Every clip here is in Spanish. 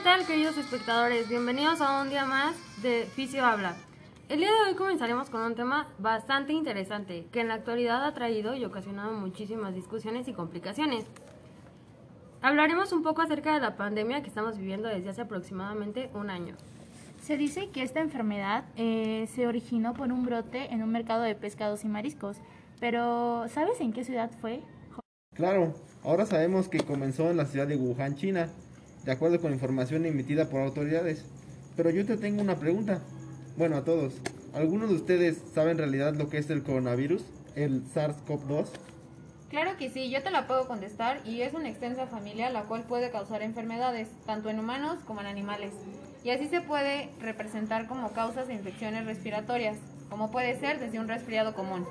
Hola, ¿qué tal queridos espectadores? Bienvenidos a un día más de Fisio Habla. El día de hoy comenzaremos con un tema bastante interesante que en la actualidad ha traído y ocasionado muchísimas discusiones y complicaciones. Hablaremos un poco acerca de la pandemia que estamos viviendo desde hace aproximadamente un año. Se dice que esta enfermedad eh, se originó por un brote en un mercado de pescados y mariscos, pero ¿sabes en qué ciudad fue? Claro, ahora sabemos que comenzó en la ciudad de Wuhan, China, de acuerdo con información emitida por autoridades. Pero yo te tengo una pregunta. Bueno, a todos. ¿Algunos de ustedes saben en realidad lo que es el coronavirus, el SARS-CoV-2? Claro que sí, yo te la puedo contestar y es una extensa familia la cual puede causar enfermedades, tanto en humanos como en animales. Y así se puede representar como causas de infecciones respiratorias, como puede ser desde un resfriado común.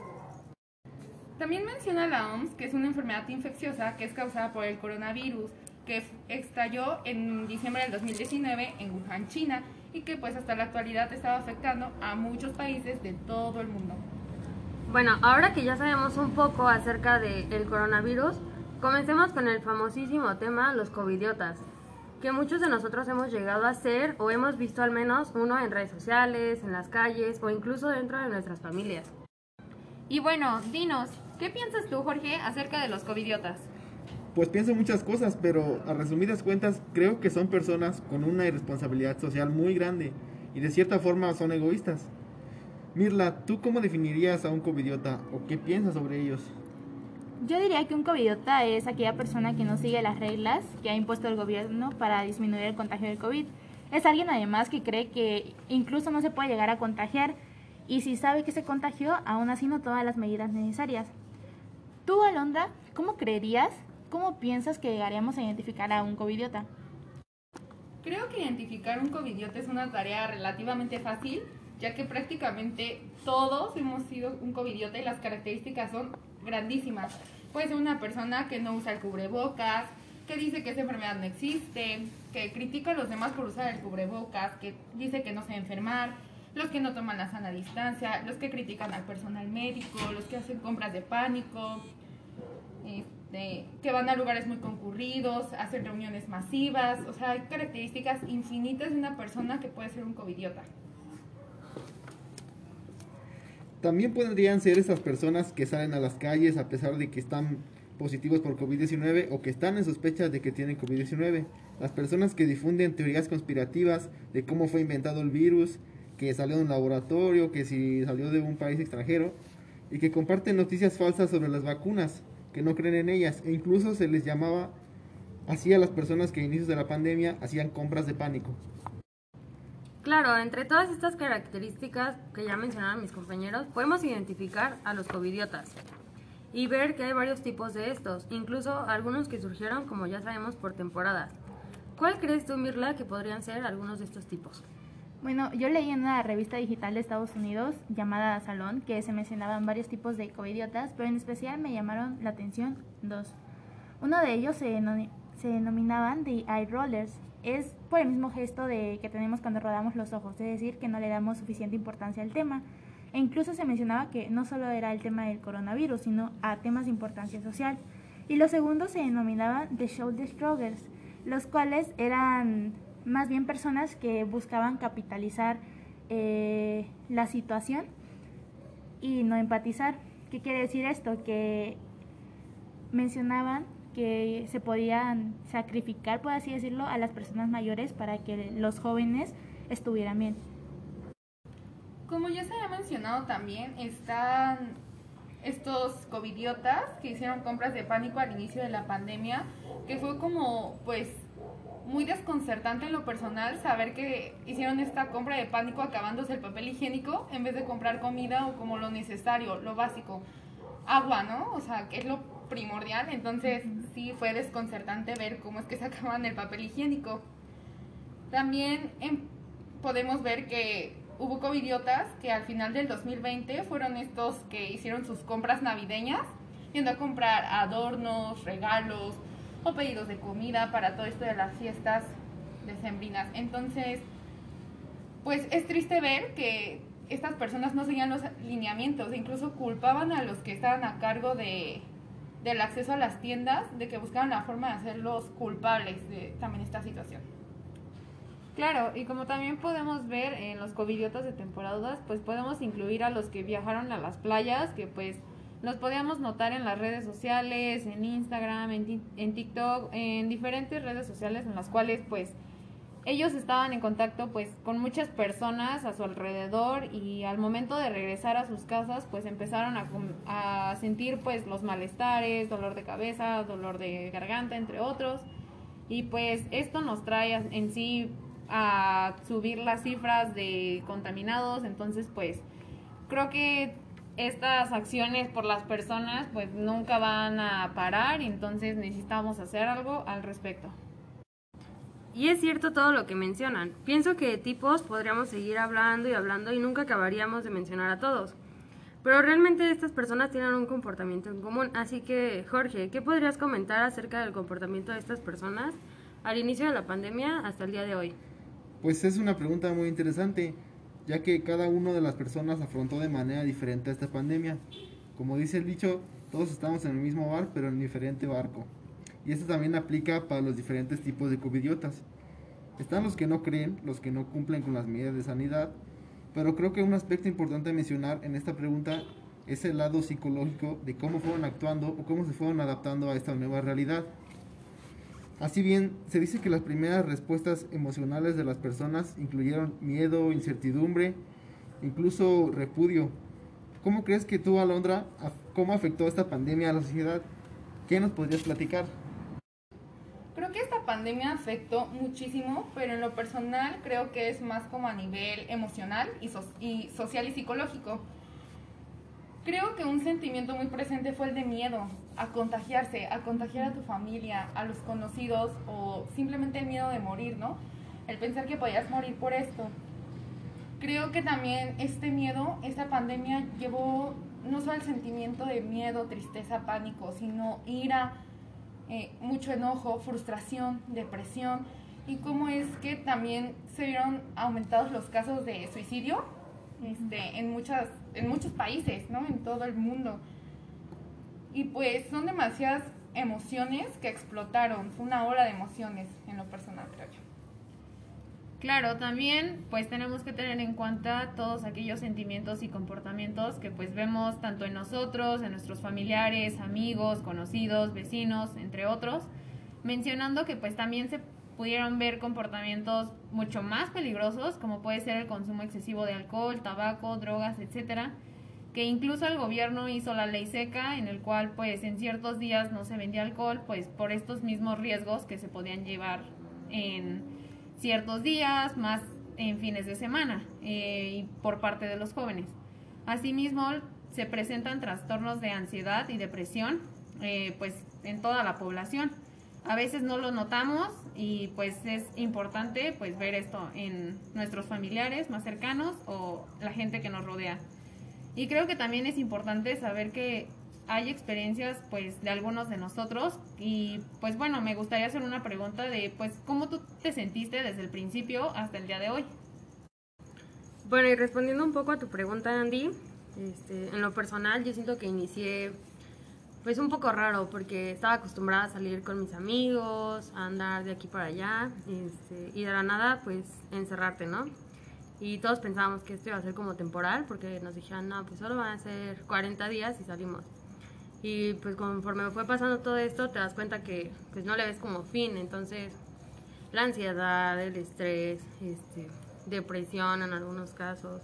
También menciona la OMS que es una enfermedad infecciosa que es causada por el coronavirus, que estalló en diciembre del 2019 en Wuhan, China, y que pues hasta la actualidad estaba afectando a muchos países de todo el mundo. Bueno, ahora que ya sabemos un poco acerca del coronavirus, comencemos con el famosísimo tema los covidiotas, que muchos de nosotros hemos llegado a ser o hemos visto al menos uno en redes sociales, en las calles o incluso dentro de nuestras familias. Y bueno, dinos, ¿qué piensas tú, Jorge, acerca de los covidiotas? Pues pienso muchas cosas, pero a resumidas cuentas creo que son personas con una irresponsabilidad social muy grande y de cierta forma son egoístas. Mirla, ¿tú cómo definirías a un covidiota o qué piensas sobre ellos? Yo diría que un covidiota es aquella persona que no sigue las reglas que ha impuesto el gobierno para disminuir el contagio del COVID. Es alguien además que cree que incluso no se puede llegar a contagiar y si sabe que se contagió, aún así no toma las medidas necesarias. Tú, Alondra, ¿cómo creerías ¿Cómo piensas que llegaríamos a identificar a un covidiota? Creo que identificar un covidiota es una tarea relativamente fácil, ya que prácticamente todos hemos sido un covidiota y las características son grandísimas. Puede ser una persona que no usa el cubrebocas, que dice que esa enfermedad no existe, que critica a los demás por usar el cubrebocas, que dice que no se enfermar, los que no toman la sana distancia, los que critican al personal médico, los que hacen compras de pánico, que van a lugares muy concurridos, hacen reuniones masivas, o sea, hay características infinitas de una persona que puede ser un covidiota. También podrían ser esas personas que salen a las calles a pesar de que están positivos por COVID-19 o que están en sospecha de que tienen COVID-19. Las personas que difunden teorías conspirativas de cómo fue inventado el virus, que salió de un laboratorio, que si salió de un país extranjero, y que comparten noticias falsas sobre las vacunas que no creen en ellas e incluso se les llamaba así a las personas que a inicios de la pandemia hacían compras de pánico. Claro, entre todas estas características que ya mencionaron mis compañeros, podemos identificar a los covidiotas y ver que hay varios tipos de estos, incluso algunos que surgieron, como ya sabemos, por temporadas. ¿Cuál crees tú, Mirla, que podrían ser algunos de estos tipos? Bueno, yo leí en una revista digital de Estados Unidos llamada Salón que se mencionaban varios tipos de covidiotas, pero en especial me llamaron la atención dos. Uno de ellos se, se denominaban The Eye Rollers. Es por el mismo gesto de que tenemos cuando rodamos los ojos, es decir, que no le damos suficiente importancia al tema. E incluso se mencionaba que no solo era el tema del coronavirus, sino a temas de importancia social. Y los segundos se denominaban The Shoulder Shruggers, los cuales eran más bien personas que buscaban capitalizar eh, la situación y no empatizar. ¿Qué quiere decir esto? Que mencionaban que se podían sacrificar, por así decirlo, a las personas mayores para que los jóvenes estuvieran bien. Como ya se había mencionado también, están estos covidiotas que hicieron compras de pánico al inicio de la pandemia, que fue como pues muy desconcertante en lo personal saber que hicieron esta compra de pánico acabándose el papel higiénico en vez de comprar comida o como lo necesario, lo básico. Agua, ¿no? O sea, que es lo primordial. Entonces sí fue desconcertante ver cómo es que se acaban el papel higiénico. También em, podemos ver que hubo covidiotas que al final del 2020 fueron estos que hicieron sus compras navideñas, yendo a comprar adornos, regalos, o pedidos de comida para todo esto de las fiestas decembrinas. Entonces, pues es triste ver que estas personas no seguían los lineamientos, incluso culpaban a los que estaban a cargo de, del acceso a las tiendas de que buscaban la forma de hacerlos culpables de también esta situación. Claro, y como también podemos ver en los covidiotas de temporadas, pues podemos incluir a los que viajaron a las playas, que pues los podíamos notar en las redes sociales, en Instagram, en, en TikTok, en diferentes redes sociales en las cuales pues ellos estaban en contacto pues con muchas personas a su alrededor y al momento de regresar a sus casas pues empezaron a, a sentir pues los malestares, dolor de cabeza, dolor de garganta, entre otros. Y pues esto nos trae en sí a subir las cifras de contaminados, entonces pues creo que estas acciones por las personas pues nunca van a parar y entonces necesitamos hacer algo al respecto. Y es cierto todo lo que mencionan. Pienso que de tipos podríamos seguir hablando y hablando y nunca acabaríamos de mencionar a todos. Pero realmente estas personas tienen un comportamiento en común. Así que, Jorge, ¿qué podrías comentar acerca del comportamiento de estas personas al inicio de la pandemia hasta el día de hoy? Pues es una pregunta muy interesante, ya que cada una de las personas afrontó de manera diferente esta pandemia. Como dice el dicho, todos estamos en el mismo bar, pero en diferente barco. Y esto también aplica para los diferentes tipos de covidiotas. Están los que no creen, los que no cumplen con las medidas de sanidad, pero creo que un aspecto importante a mencionar en esta pregunta es el lado psicológico de cómo fueron actuando o cómo se fueron adaptando a esta nueva realidad. Así bien, se dice que las primeras respuestas emocionales de las personas incluyeron miedo, incertidumbre, incluso repudio. ¿Cómo crees que tú, Alondra, cómo afectó esta pandemia a la sociedad? ¿Qué nos podrías platicar? Creo que esta pandemia afectó muchísimo, pero en lo personal creo que es más como a nivel emocional y, y social y psicológico. Creo que un sentimiento muy presente fue el de miedo a contagiarse, a contagiar a tu familia, a los conocidos o simplemente el miedo de morir, ¿no? El pensar que podías morir por esto. Creo que también este miedo, esta pandemia llevó no solo el sentimiento de miedo, tristeza, pánico, sino ira, eh, mucho enojo, frustración, depresión y cómo es que también se vieron aumentados los casos de suicidio este, en, muchas, en muchos países, ¿no? En todo el mundo. Y pues son demasiadas emociones que explotaron. Fue una ola de emociones en lo personal, creo yo. Claro, también pues tenemos que tener en cuenta todos aquellos sentimientos y comportamientos que pues vemos tanto en nosotros, en nuestros familiares, amigos, conocidos, vecinos, entre otros, mencionando que pues también se pudieron ver comportamientos mucho más peligrosos, como puede ser el consumo excesivo de alcohol, tabaco, drogas, etcétera, que incluso el gobierno hizo la ley seca en el cual pues en ciertos días no se vendía alcohol, pues por estos mismos riesgos que se podían llevar en ciertos días, más en fines de semana eh, y por parte de los jóvenes. Asimismo, se presentan trastornos de ansiedad y depresión eh, pues en toda la población a veces no lo notamos y pues es importante pues ver esto en nuestros familiares más cercanos o la gente que nos rodea. Y creo que también es importante saber que hay experiencias pues de algunos de nosotros y pues bueno, me gustaría hacer una pregunta de pues cómo tú te sentiste desde el principio hasta el día de hoy. Bueno, y respondiendo un poco a tu pregunta, Andy, este, en lo personal yo siento que inicié pues un poco raro porque estaba acostumbrada a salir con mis amigos, a andar de aquí para allá este, y de la nada pues encerrarte, ¿no? Y todos pensábamos que esto iba a ser como temporal porque nos dijeron, no, pues solo van a ser 40 días y salimos. Y pues conforme fue pasando todo esto te das cuenta que pues no le ves como fin, entonces la ansiedad, el estrés, este, depresión en algunos casos,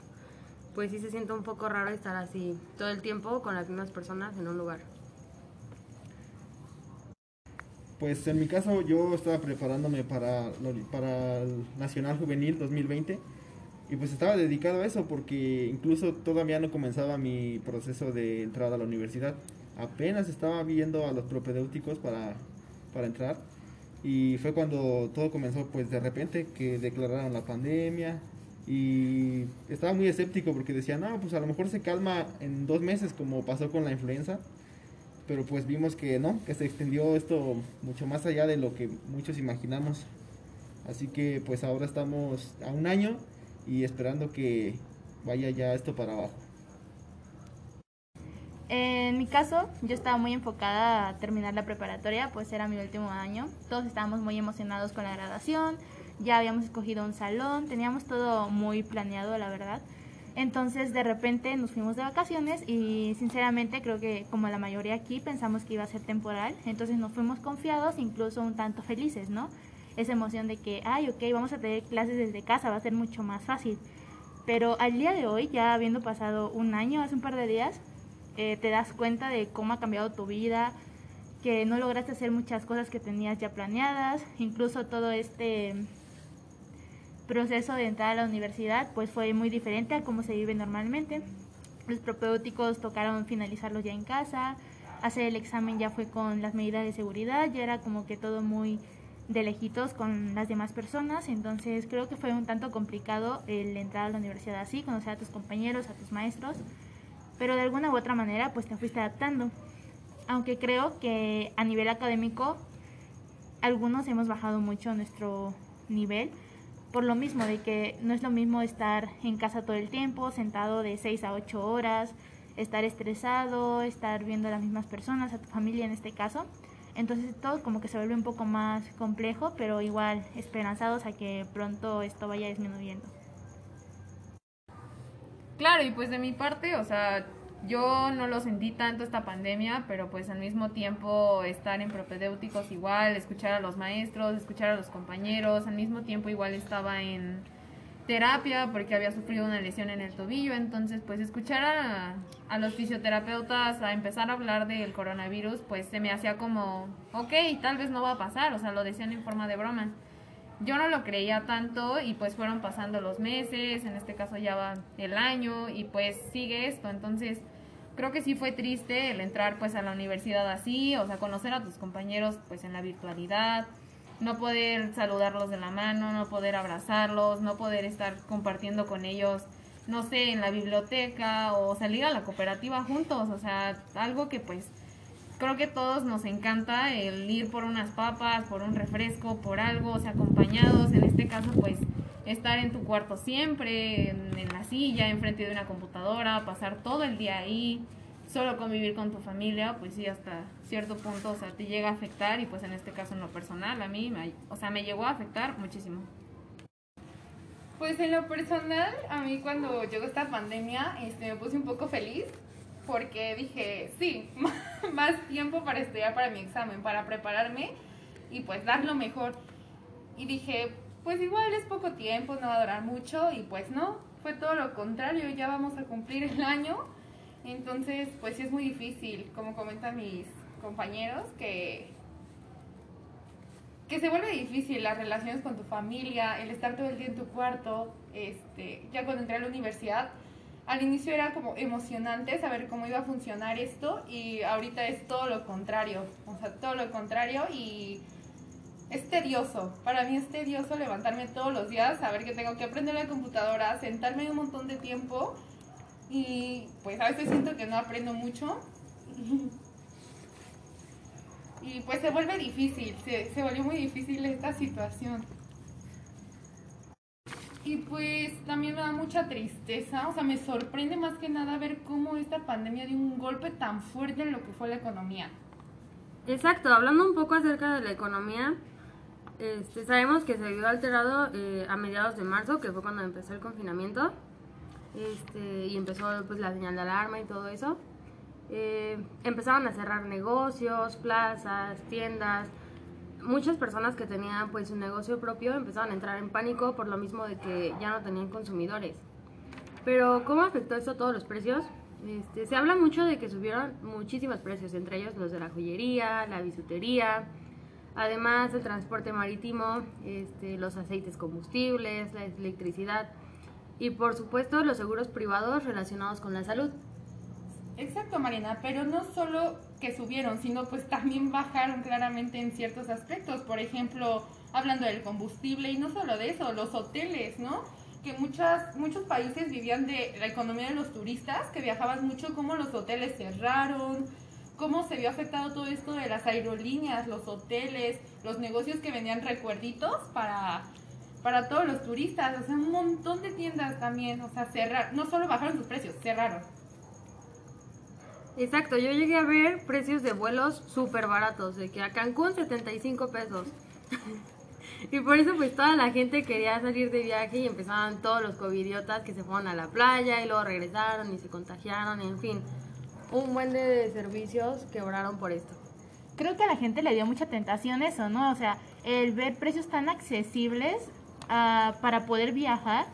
pues sí se siente un poco raro estar así todo el tiempo con las mismas personas en un lugar. Pues en mi caso yo estaba preparándome para, para el Nacional Juvenil 2020 y pues estaba dedicado a eso porque incluso todavía no comenzaba mi proceso de entrada a la universidad. Apenas estaba viendo a los propedéuticos para, para entrar y fue cuando todo comenzó pues de repente que declararon la pandemia y estaba muy escéptico porque decía, no, pues a lo mejor se calma en dos meses como pasó con la influenza pero pues vimos que no, que se extendió esto mucho más allá de lo que muchos imaginamos. Así que pues ahora estamos a un año y esperando que vaya ya esto para abajo. En mi caso, yo estaba muy enfocada a terminar la preparatoria, pues era mi último año. Todos estábamos muy emocionados con la graduación, ya habíamos escogido un salón, teníamos todo muy planeado, la verdad. Entonces de repente nos fuimos de vacaciones y sinceramente creo que como la mayoría aquí pensamos que iba a ser temporal, entonces nos fuimos confiados, incluso un tanto felices, ¿no? Esa emoción de que, ay, ok, vamos a tener clases desde casa, va a ser mucho más fácil. Pero al día de hoy, ya habiendo pasado un año, hace un par de días, eh, te das cuenta de cómo ha cambiado tu vida, que no lograste hacer muchas cosas que tenías ya planeadas, incluso todo este proceso de entrar a la universidad pues fue muy diferente a cómo se vive normalmente. Los propéuticos tocaron finalizarlos ya en casa, hacer el examen ya fue con las medidas de seguridad, ya era como que todo muy de lejitos con las demás personas, entonces creo que fue un tanto complicado el entrar a la universidad así, conocer a tus compañeros, a tus maestros, pero de alguna u otra manera pues te fuiste adaptando. Aunque creo que a nivel académico algunos hemos bajado mucho nuestro nivel, por lo mismo de que no es lo mismo estar en casa todo el tiempo, sentado de 6 a 8 horas, estar estresado, estar viendo a las mismas personas, a tu familia en este caso. Entonces todo como que se vuelve un poco más complejo, pero igual esperanzados a que pronto esto vaya disminuyendo. Claro, y pues de mi parte, o sea, yo no lo sentí tanto esta pandemia, pero pues al mismo tiempo estar en propedéuticos igual, escuchar a los maestros, escuchar a los compañeros, al mismo tiempo igual estaba en terapia porque había sufrido una lesión en el tobillo, entonces pues escuchar a, los fisioterapeutas a empezar a hablar del coronavirus, pues se me hacía como, ok, tal vez no va a pasar, o sea, lo decían en forma de broma. Yo no lo creía tanto y pues fueron pasando los meses, en este caso ya va el año y pues sigue esto, entonces creo que sí fue triste el entrar pues a la universidad así, o sea, conocer a tus compañeros pues en la virtualidad, no poder saludarlos de la mano, no poder abrazarlos, no poder estar compartiendo con ellos, no sé, en la biblioteca o salir a la cooperativa juntos, o sea, algo que pues creo que todos nos encanta el ir por unas papas, por un refresco, por algo, o sea, acompañados, en este caso pues estar en tu cuarto siempre, en, la silla, enfrente de una computadora, pasar todo el día ahí, solo convivir con tu familia, pues sí, hasta cierto punto, o sea, te llega a afectar y pues en este caso en lo personal, a mí, o sea, me llegó a afectar muchísimo. Pues en lo personal, a mí cuando llegó esta pandemia, este, me puse un poco feliz porque dije, sí, más tiempo para estudiar para mi examen, para prepararme y pues dar lo mejor. Y dije, pues igual es poco tiempo, no va a durar mucho y pues no, fue todo lo contrario, ya vamos a cumplir el año, entonces pues sí es muy difícil, como comentan mis compañeros, que, que se vuelve difícil las relaciones con tu familia, el estar todo el día en tu cuarto, este, ya cuando entré a la universidad, al inicio era como emocionante saber cómo iba a funcionar esto y ahorita es todo lo contrario, o sea, todo lo contrario y es tedioso. Para mí es tedioso levantarme todos los días, saber que tengo que aprender la computadora, sentarme un montón de tiempo y pues a veces siento que no aprendo mucho. y pues se vuelve difícil, se, se volvió muy difícil esta situación. Y pues también me da mucha tristeza, o sea, me sorprende más que nada ver cómo esta pandemia dio un golpe tan fuerte en lo que fue la economía. Exacto, hablando un poco acerca de la economía, este, sabemos que se vio alterado eh, a mediados de marzo, que fue cuando empezó el confinamiento, este, y empezó pues, la señal de alarma y todo eso. Eh, empezaron a cerrar negocios, plazas, tiendas. Muchas personas que tenían pues su negocio propio empezaron a entrar en pánico por lo mismo de que ya no tenían consumidores. Pero ¿cómo afectó esto a todos los precios? Este, se habla mucho de que subieron muchísimos precios, entre ellos los de la joyería, la bisutería, Además, el transporte marítimo, este, los aceites combustibles, la electricidad y por supuesto los seguros privados relacionados con la salud. Exacto, Marina, pero no solo que subieron, sino pues también bajaron claramente en ciertos aspectos. Por ejemplo, hablando del combustible y no solo de eso, los hoteles, ¿no? Que muchas, muchos países vivían de la economía de los turistas, que viajaban mucho, como los hoteles cerraron, cómo se vio afectado todo esto de las aerolíneas, los hoteles, los negocios que vendían recuerditos para, para todos los turistas, o sea, un montón de tiendas también, o sea, cerraron, no solo bajaron sus precios, cerraron. Exacto, yo llegué a ver precios de vuelos súper baratos, de que a Cancún 75 pesos. Y por eso pues toda la gente quería salir de viaje y empezaban todos los covidiotas que se fueron a la playa y luego regresaron y se contagiaron, en fin. Un buen de servicios quebraron por esto. Creo que a la gente le dio mucha tentación eso, ¿no? O sea, el ver precios tan accesibles ah, para poder viajar,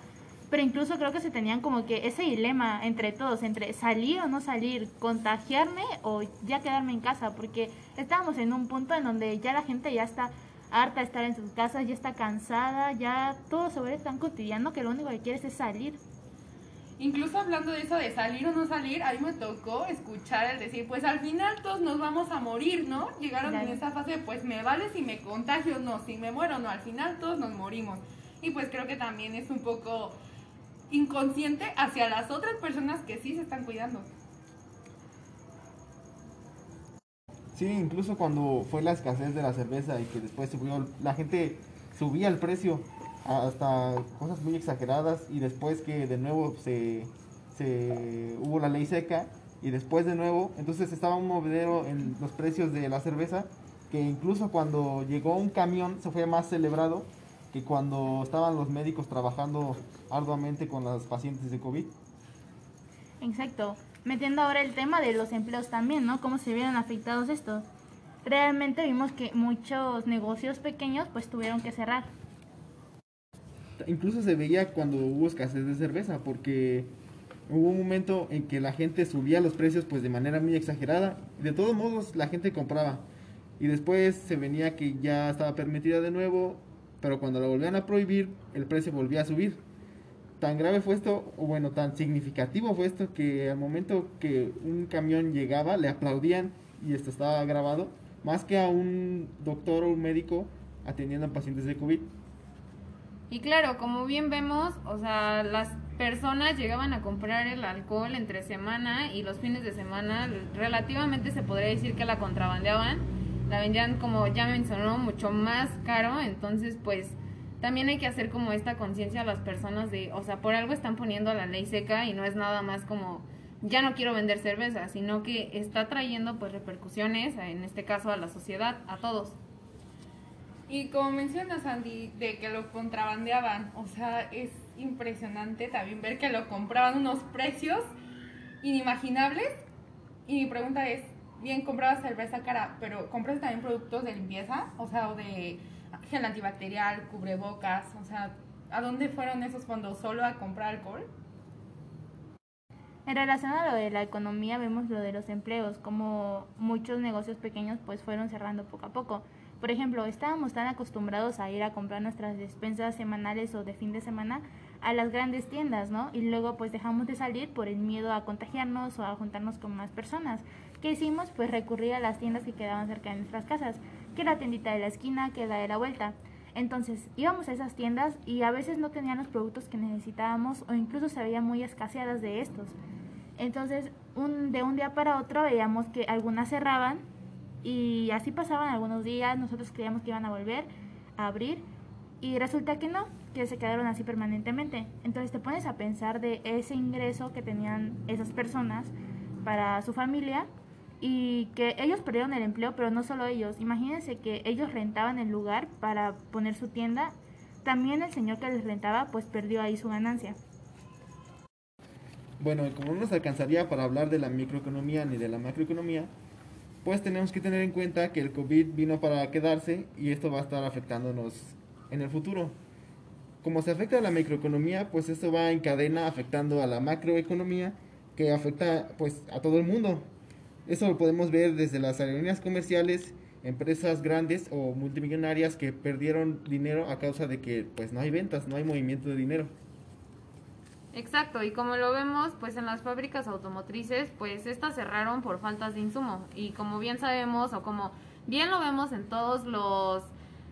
pero incluso creo que se tenían como que ese dilema entre todos, entre salir o no salir, contagiarme o ya quedarme en casa, porque estábamos en un punto en donde ya la gente ya está harta de estar en sus casas, ya está cansada, ya todo se vuelve tan cotidiano que lo único que quieres es salir. Incluso hablando de eso de salir o no salir, a mí me tocó escuchar el decir, pues al final todos nos vamos a morir, ¿no? Llegaron en esa fase de, pues me vale si me contagio o no, si me muero o no, al final todos nos morimos. Y pues creo que también es un poco inconsciente hacia las otras personas que sí se están cuidando. Sí, incluso cuando fue la escasez de la cerveza y que después subió, la gente subía el precio hasta cosas muy exageradas y después que de nuevo se, se hubo la ley seca y después de nuevo, entonces estaba un movedero en los precios de la cerveza que incluso cuando llegó un camión se fue más celebrado que cuando estaban los médicos trabajando arduamente con los pacientes de COVID. Exacto. Metiendo ahora el tema de los empleos también, ¿no? Cómo se vieron afectados estos. Realmente vimos que muchos negocios pequeños pues tuvieron que cerrar. Incluso se veía cuando hubo escasez de cerveza, porque hubo un momento en que la gente subía los precios pues de manera muy exagerada. De todos modos la gente compraba. Y después se venía que ya estaba permitida de nuevo, pero cuando la volvían a prohibir, el precio volvía a subir. Tan grave fue esto, o bueno, tan significativo fue esto, que al momento que un camión llegaba, le aplaudían, y esto estaba grabado, más que a un doctor o un médico atendiendo a pacientes de COVID. Y claro, como bien vemos, o sea, las personas llegaban a comprar el alcohol entre semana y los fines de semana relativamente se podría decir que la contrabandeaban, la vendían como ya mencionó mucho más caro, entonces pues también hay que hacer como esta conciencia a las personas de, o sea, por algo están poniendo la ley seca y no es nada más como ya no quiero vender cerveza, sino que está trayendo pues repercusiones, en este caso a la sociedad, a todos. Y como mencionas, Andy, de que lo contrabandeaban, o sea, es impresionante también ver que lo compraban unos precios inimaginables. Y mi pregunta es, bien, comprabas cerveza cara, pero ¿compras también productos de limpieza? O sea, o de gel antibacterial, cubrebocas, o sea, ¿a dónde fueron esos fondos? ¿Solo a comprar alcohol? En relación a lo de la economía, vemos lo de los empleos, como muchos negocios pequeños pues fueron cerrando poco a poco. Por ejemplo, estábamos tan acostumbrados a ir a comprar nuestras despensas semanales o de fin de semana a las grandes tiendas, ¿no? Y luego pues dejamos de salir por el miedo a contagiarnos o a juntarnos con más personas. ¿Qué hicimos? Pues recurrir a las tiendas que quedaban cerca de nuestras casas, que la tiendita de la esquina, que la de la vuelta. Entonces íbamos a esas tiendas y a veces no tenían los productos que necesitábamos o incluso se veían muy escaseadas de estos. Entonces de un día para otro veíamos que algunas cerraban y así pasaban algunos días, nosotros creíamos que iban a volver a abrir y resulta que no, que se quedaron así permanentemente. Entonces te pones a pensar de ese ingreso que tenían esas personas para su familia y que ellos perdieron el empleo, pero no solo ellos. Imagínense que ellos rentaban el lugar para poner su tienda. También el señor que les rentaba pues perdió ahí su ganancia. Bueno, como no nos alcanzaría para hablar de la microeconomía ni de la macroeconomía, pues tenemos que tener en cuenta que el COVID vino para quedarse y esto va a estar afectándonos en el futuro. Como se afecta a la microeconomía, pues esto va en cadena afectando a la macroeconomía que afecta pues a todo el mundo. Eso lo podemos ver desde las aerolíneas comerciales, empresas grandes o multimillonarias que perdieron dinero a causa de que pues no hay ventas, no hay movimiento de dinero. Exacto, y como lo vemos, pues en las fábricas automotrices, pues estas cerraron por faltas de insumo. Y como bien sabemos, o como bien lo vemos en todos los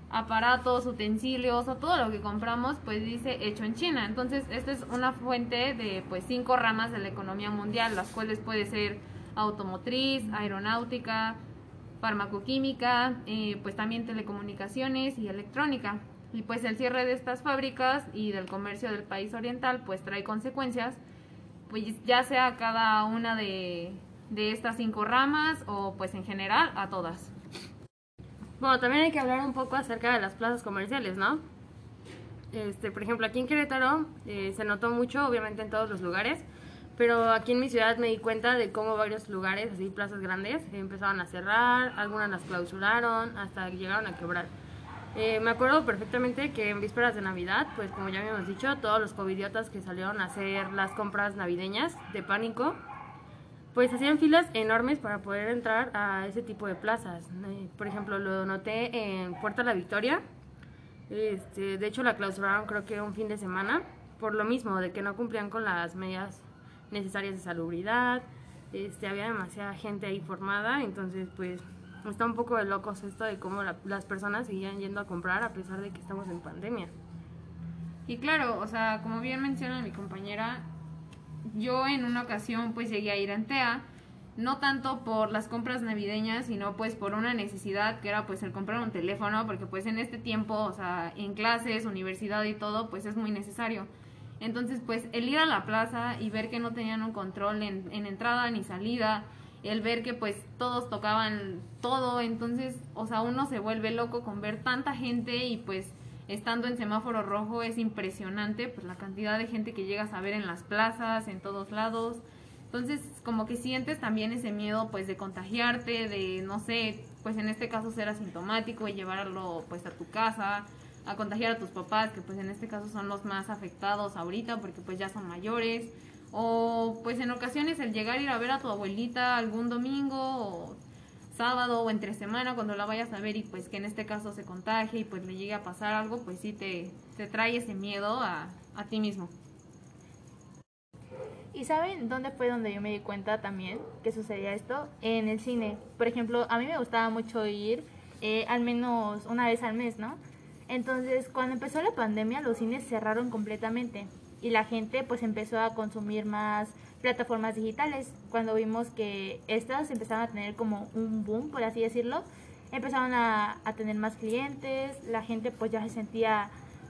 aparatos, utensilios o todo lo que compramos, pues dice hecho en China. Entonces, esta es una fuente de pues cinco ramas de la economía mundial, las cuales puede ser automotriz, aeronáutica, farmacoquímica, eh, pues también telecomunicaciones y electrónica. Y pues el cierre de estas fábricas y del comercio del país oriental pues trae consecuencias, pues ya sea cada una de, de estas cinco ramas o pues en general a todas. Bueno, también hay que hablar un poco acerca de las plazas comerciales, ¿no? Este, por ejemplo, aquí en Querétaro eh, se notó mucho, obviamente en todos los lugares, pero aquí en mi ciudad me di cuenta de cómo varios lugares, así plazas grandes, empezaron a cerrar, algunas las clausuraron, hasta llegaron a quebrar. Eh, me acuerdo perfectamente que en vísperas de Navidad, pues como ya habíamos dicho, todos los covidiotas que salieron a hacer las compras navideñas de pánico, pues hacían filas enormes para poder entrar a ese tipo de plazas. Eh, por ejemplo, lo noté en Puerta La Victoria, este, de hecho, la clausuraron creo que un fin de semana, por lo mismo, de que no cumplían con las medidas necesarias de salubridad, este, había demasiada gente ahí formada, entonces pues está un poco de locos esto de cómo las personas seguían yendo a comprar a pesar de que estamos en pandemia. Y claro, o sea, como bien menciona mi compañera, yo en una ocasión pues llegué a ir a Antea, no tanto por las compras navideñas, sino pues por una necesidad que era pues el comprar un teléfono, porque pues en este tiempo, o sea, en clases, universidad y todo, pues es muy necesario. Entonces pues el ir a la plaza y ver que no tenían un control en, en entrada ni salida, el ver que pues todos tocaban todo, entonces, o sea, uno se vuelve loco con ver tanta gente y pues estando en semáforo rojo es impresionante, pues la cantidad de gente que llegas a ver en las plazas, en todos lados. Entonces, como que sientes también ese miedo pues de contagiarte, de no sé, pues en este caso ser asintomático y llevarlo pues a tu casa, a contagiar a tus papás, que pues en este caso son los más afectados ahorita porque pues ya son mayores, o pues en ocasiones el llegar a ir a ver a tu abuelita algún domingo o sábado o entre semana cuando la vayas a ver y pues que en este caso se contagie y pues le llegue a pasar algo, pues sí te, te trae ese miedo a, a ti mismo. ¿Y saben dónde fue donde yo me di cuenta también que sucedía esto? En el cine. Por ejemplo, a mí me gustaba mucho ir eh, al menos una vez al mes, ¿no? Entonces, cuando empezó la pandemia, los cines cerraron completamente y la gente pues empezó a consumir más plataformas digitales. Cuando vimos que estas empezaron a tener como un boom, por así decirlo, empezaron a, a tener más clientes, la gente pues ya se sentía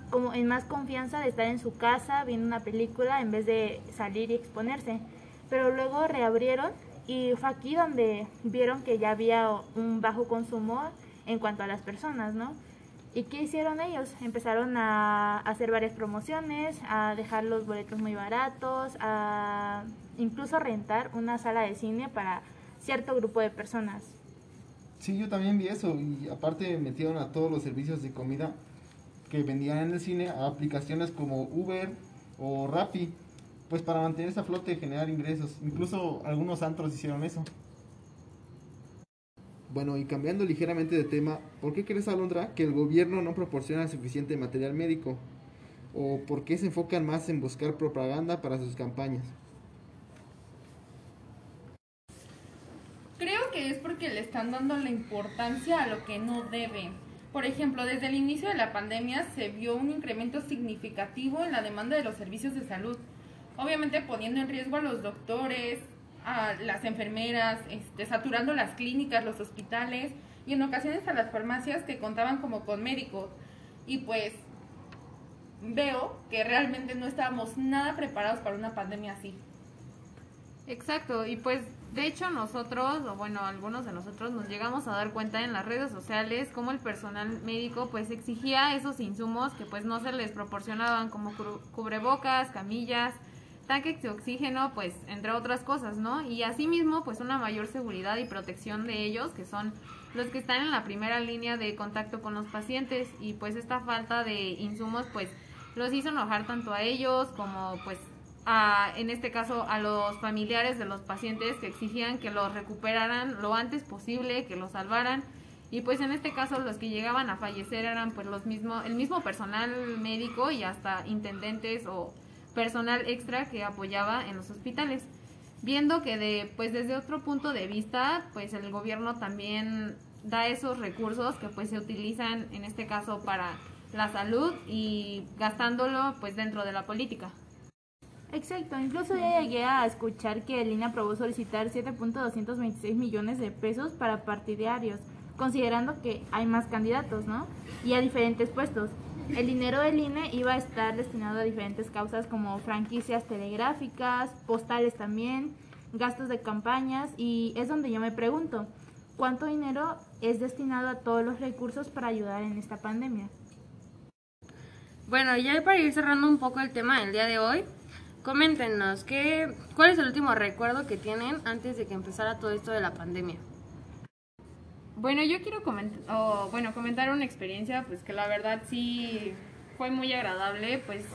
como en más confianza de estar en su casa viendo una película en vez de salir y exponerse. Pero luego reabrieron y fue aquí donde vieron que ya había un bajo consumo en cuanto a las personas, ¿no? ¿Y qué hicieron ellos? Empezaron a hacer varias promociones, a dejar los boletos muy baratos, a incluso rentar una sala de cine para cierto grupo de personas. Sí, yo también vi eso y aparte metieron a todos los servicios de comida que vendían en el cine a aplicaciones como Uber o Rappi, pues para mantenerse a flote y generar ingresos. Incluso algunos antros hicieron eso. Bueno, y cambiando ligeramente de tema, ¿por qué crees, Alondra, que el gobierno no proporciona suficiente material médico? ¿O por qué se enfocan más en buscar propaganda para sus campañas? Creo que es porque le están dando la importancia a lo que no deben. Por ejemplo, desde el inicio de la pandemia se vio un incremento significativo en la demanda de los servicios de salud, obviamente poniendo en riesgo a los doctores, a las enfermeras, este, saturando las clínicas, los hospitales y en ocasiones a las farmacias que contaban como con médicos. Y pues veo que realmente no estábamos nada preparados para una pandemia así. Exacto, y pues de hecho nosotros, o bueno, algunos de nosotros nos llegamos a dar cuenta en las redes sociales cómo el personal médico pues exigía esos insumos que pues no se les proporcionaban como cubrebocas, camillas, tanques de oxígeno, pues entre otras cosas, ¿no? Y asimismo pues una mayor seguridad y protección de ellos, que son los que están en la primera línea de contacto con los pacientes y pues esta falta de insumos pues los hizo enojar tanto a ellos como pues en este caso a los familiares de los pacientes que exigían que los recuperaran lo antes posible, que los salvaran y pues en este caso los que llegaban a fallecer eran pues los mismos el mismo personal médico y hasta intendentes o personal extra que apoyaba en los hospitales. Viendo que de pues desde otro punto de vista, pues el gobierno también da esos recursos que pues se utilizan en este caso para la salud y gastándolo pues dentro de la política. Exacto, incluso ya llegué a escuchar que el INE aprobó solicitar 7.226 millones de pesos para partidarios, considerando que hay más candidatos, ¿no? Y a diferentes puestos. El dinero del INE iba a estar destinado a diferentes causas como franquicias telegráficas, postales también, gastos de campañas y es donde yo me pregunto, ¿cuánto dinero es destinado a todos los recursos para ayudar en esta pandemia? Bueno, ya para ir cerrando un poco el tema del día de hoy, coméntenos, ¿qué, ¿cuál es el último recuerdo que tienen antes de que empezara todo esto de la pandemia? Bueno, yo quiero comentar, bueno, comentar una experiencia, pues que la verdad sí fue muy agradable, pues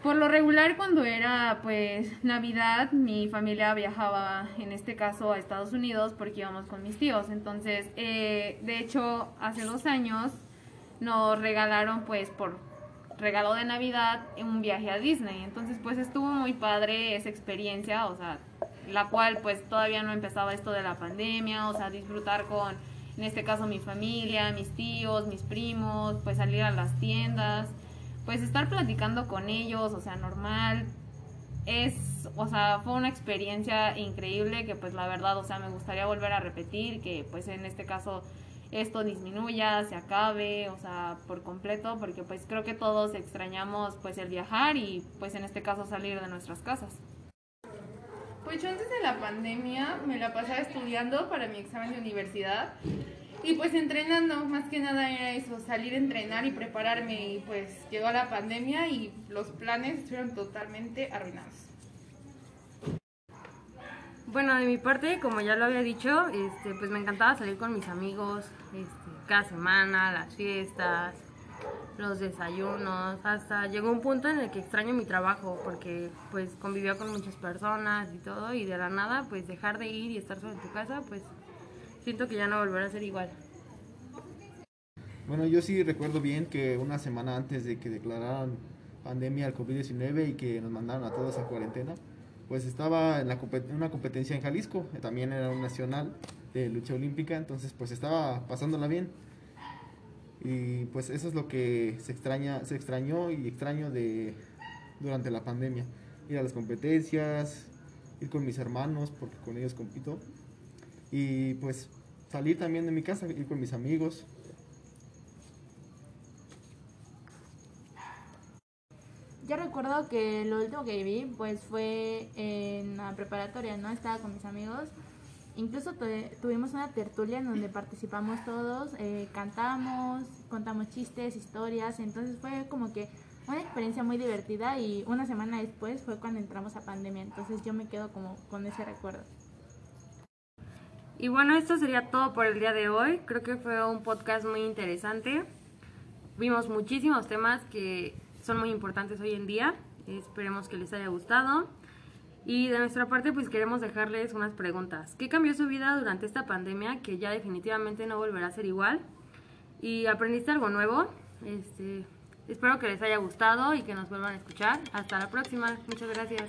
por lo regular cuando era pues Navidad, mi familia viajaba en este caso a Estados Unidos porque íbamos con mis tíos, entonces eh, de hecho hace dos años nos regalaron pues por regalo de Navidad un viaje a Disney, entonces pues estuvo muy padre esa experiencia, o sea, la cual pues todavía no empezaba esto de la pandemia, o sea, disfrutar con, en este caso mi familia, mis tíos, mis primos, pues salir a las tiendas, pues estar platicando con ellos, o sea, normal, es, o sea, fue una experiencia increíble que pues la verdad, o sea, me gustaría volver a repetir, que pues en este caso esto disminuya, se acabe, o sea, por completo, porque pues creo que todos extrañamos pues el viajar y pues en este caso salir de nuestras casas. Pues yo antes de la pandemia me la pasaba estudiando para mi examen de universidad y pues entrenando, más que nada era eso, salir a entrenar y prepararme y pues llegó la pandemia y los planes estuvieron totalmente arruinados. Bueno, de mi parte, como ya lo había dicho, este, pues me encantaba salir con mis amigos este, cada semana, las fiestas, los desayunos, hasta llegó un punto en el que extraño mi trabajo porque pues convivía con muchas personas y todo y de la nada pues dejar de ir y estar solo en tu casa pues siento que ya no volverá a ser igual. Bueno, yo sí recuerdo bien que una semana antes de que declararan pandemia al COVID-19 y que nos mandaron a todos a cuarentena, pues estaba en, la, en una competencia en Jalisco, también era un nacional de lucha olímpica, entonces pues estaba pasándola bien. Y pues eso es lo que se extraña, se extrañó y extraño de durante la pandemia. Ir a las competencias, ir con mis hermanos, porque con ellos compito. Y pues salir también de mi casa, ir con mis amigos. Yo recuerdo que lo último que viví pues fue en la preparatoria, ¿no? Estaba con mis amigos. Incluso tuvimos una tertulia en donde participamos todos, eh, cantamos, contamos chistes, historias, entonces fue como que una experiencia muy divertida y una semana después fue cuando entramos a pandemia, entonces yo me quedo como con ese recuerdo. Y bueno, esto sería todo por el día de hoy. Creo que fue un podcast muy interesante. Vimos muchísimos temas que son muy importantes hoy en día. Esperemos que les haya gustado. Y de nuestra parte, pues queremos dejarles unas preguntas. ¿Qué cambió su vida durante esta pandemia que ya definitivamente no volverá a ser igual? ¿Y aprendiste algo nuevo? Este, espero que les haya gustado y que nos vuelvan a escuchar. Hasta la próxima. Muchas gracias.